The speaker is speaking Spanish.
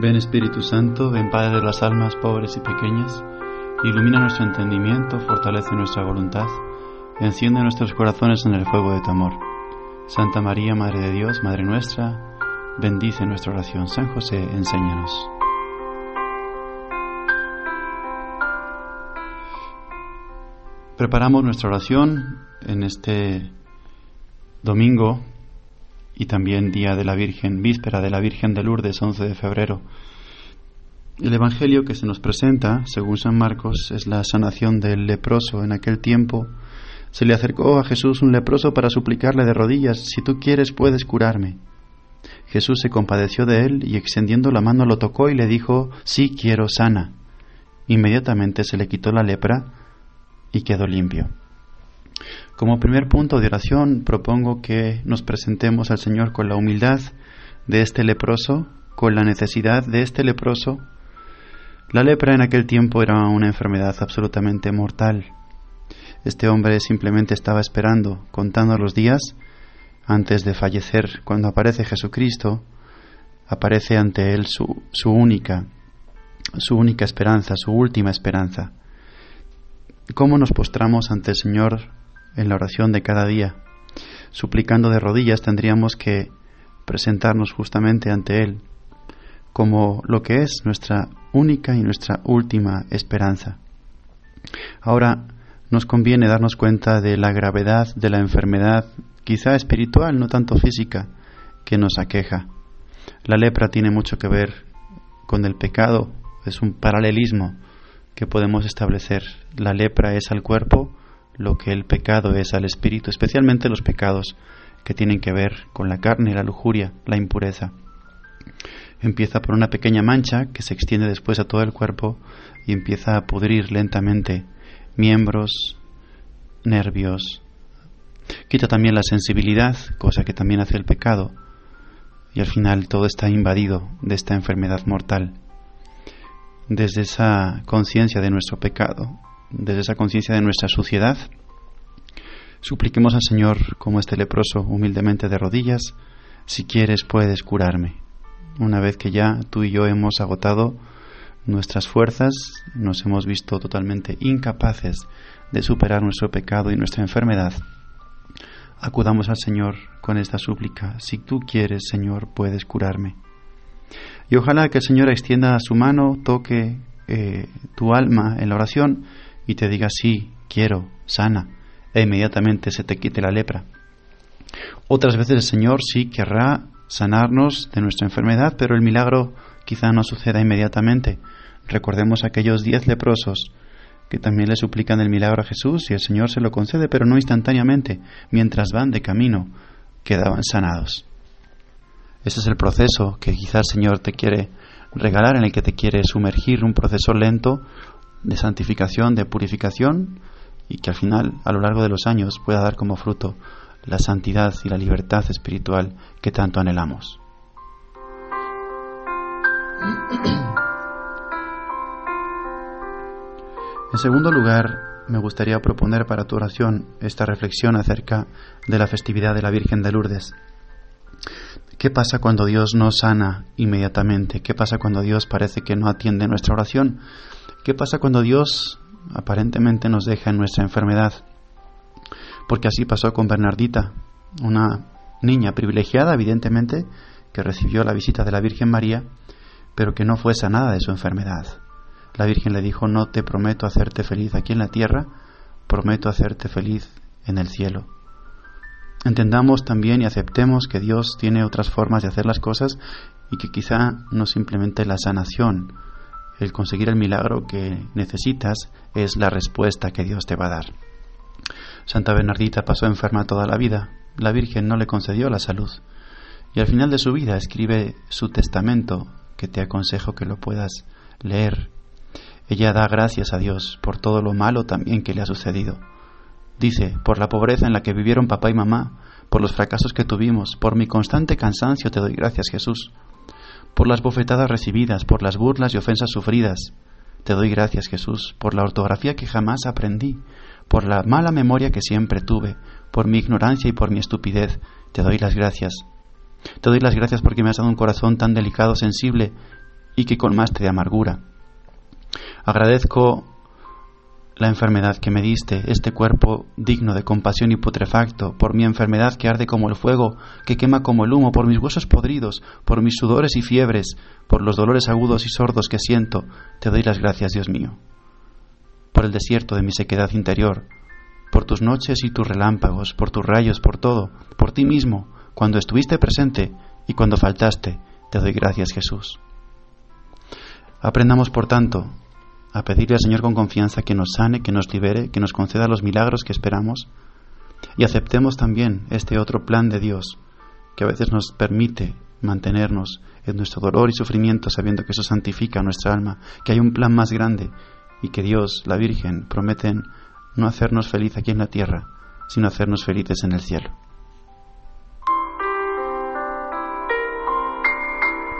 Ven Espíritu Santo, ven Padre de las almas pobres y pequeñas, ilumina nuestro entendimiento, fortalece nuestra voluntad, enciende nuestros corazones en el fuego de tu amor. Santa María, Madre de Dios, Madre nuestra, bendice nuestra oración. San José, enséñanos. Preparamos nuestra oración en este domingo y también día de la Virgen, víspera de la Virgen de Lourdes, 11 de febrero. El Evangelio que se nos presenta, según San Marcos, es la sanación del leproso. En aquel tiempo se le acercó a Jesús un leproso para suplicarle de rodillas, si tú quieres puedes curarme. Jesús se compadeció de él y extendiendo la mano lo tocó y le dijo, sí quiero sana. Inmediatamente se le quitó la lepra y quedó limpio. Como primer punto de oración propongo que nos presentemos al Señor con la humildad de este leproso, con la necesidad de este leproso. La lepra en aquel tiempo era una enfermedad absolutamente mortal. Este hombre simplemente estaba esperando, contando los días antes de fallecer. Cuando aparece Jesucristo, aparece ante él su, única, su única esperanza, su última esperanza. ¿Cómo nos postramos ante el Señor en la oración de cada día. Suplicando de rodillas tendríamos que presentarnos justamente ante Él como lo que es nuestra única y nuestra última esperanza. Ahora nos conviene darnos cuenta de la gravedad de la enfermedad, quizá espiritual, no tanto física, que nos aqueja. La lepra tiene mucho que ver con el pecado, es un paralelismo que podemos establecer. La lepra es al cuerpo lo que el pecado es al espíritu, especialmente los pecados que tienen que ver con la carne, la lujuria, la impureza. Empieza por una pequeña mancha que se extiende después a todo el cuerpo y empieza a pudrir lentamente miembros, nervios. Quita también la sensibilidad, cosa que también hace el pecado, y al final todo está invadido de esta enfermedad mortal. Desde esa conciencia de nuestro pecado, desde esa conciencia de nuestra suciedad, supliquemos al Señor como este leproso humildemente de rodillas, si quieres puedes curarme. Una vez que ya tú y yo hemos agotado nuestras fuerzas, nos hemos visto totalmente incapaces de superar nuestro pecado y nuestra enfermedad, acudamos al Señor con esta súplica, si tú quieres, Señor, puedes curarme. Y ojalá que el Señor extienda su mano, toque eh, tu alma en la oración y te diga sí, quiero, sana, e inmediatamente se te quite la lepra. Otras veces el Señor sí querrá sanarnos de nuestra enfermedad, pero el milagro quizá no suceda inmediatamente. Recordemos aquellos diez leprosos que también le suplican el milagro a Jesús y el Señor se lo concede, pero no instantáneamente, mientras van de camino, quedaban sanados. Ese es el proceso que quizá el Señor te quiere regalar, en el que te quiere sumergir, un proceso lento, de santificación, de purificación y que al final, a lo largo de los años, pueda dar como fruto la santidad y la libertad espiritual que tanto anhelamos. En segundo lugar, me gustaría proponer para tu oración esta reflexión acerca de la festividad de la Virgen de Lourdes. ¿Qué pasa cuando Dios no sana inmediatamente? ¿Qué pasa cuando Dios parece que no atiende nuestra oración? ¿Qué pasa cuando Dios aparentemente nos deja en nuestra enfermedad? Porque así pasó con Bernardita, una niña privilegiada, evidentemente, que recibió la visita de la Virgen María, pero que no fue sanada de su enfermedad. La Virgen le dijo, no te prometo hacerte feliz aquí en la tierra, prometo hacerte feliz en el cielo. Entendamos también y aceptemos que Dios tiene otras formas de hacer las cosas y que quizá no simplemente la sanación el conseguir el milagro que necesitas es la respuesta que Dios te va a dar. Santa Bernardita pasó enferma toda la vida, la Virgen no le concedió la salud, y al final de su vida escribe su testamento, que te aconsejo que lo puedas leer. Ella da gracias a Dios por todo lo malo también que le ha sucedido. Dice, por la pobreza en la que vivieron papá y mamá, por los fracasos que tuvimos, por mi constante cansancio te doy gracias Jesús, por las bofetadas recibidas, por las burlas y ofensas sufridas. Te doy gracias, Jesús, por la ortografía que jamás aprendí, por la mala memoria que siempre tuve, por mi ignorancia y por mi estupidez. Te doy las gracias. Te doy las gracias porque me has dado un corazón tan delicado, sensible, y que colmaste de amargura. Agradezco la enfermedad que me diste, este cuerpo digno de compasión y putrefacto, por mi enfermedad que arde como el fuego, que quema como el humo, por mis huesos podridos, por mis sudores y fiebres, por los dolores agudos y sordos que siento, te doy las gracias, Dios mío. Por el desierto de mi sequedad interior, por tus noches y tus relámpagos, por tus rayos, por todo, por ti mismo, cuando estuviste presente y cuando faltaste, te doy gracias, Jesús. Aprendamos, por tanto, a pedirle al Señor con confianza que nos sane, que nos libere, que nos conceda los milagros que esperamos y aceptemos también este otro plan de Dios que a veces nos permite mantenernos en nuestro dolor y sufrimiento sabiendo que eso santifica nuestra alma, que hay un plan más grande y que Dios, la Virgen, prometen no hacernos feliz aquí en la tierra, sino hacernos felices en el cielo.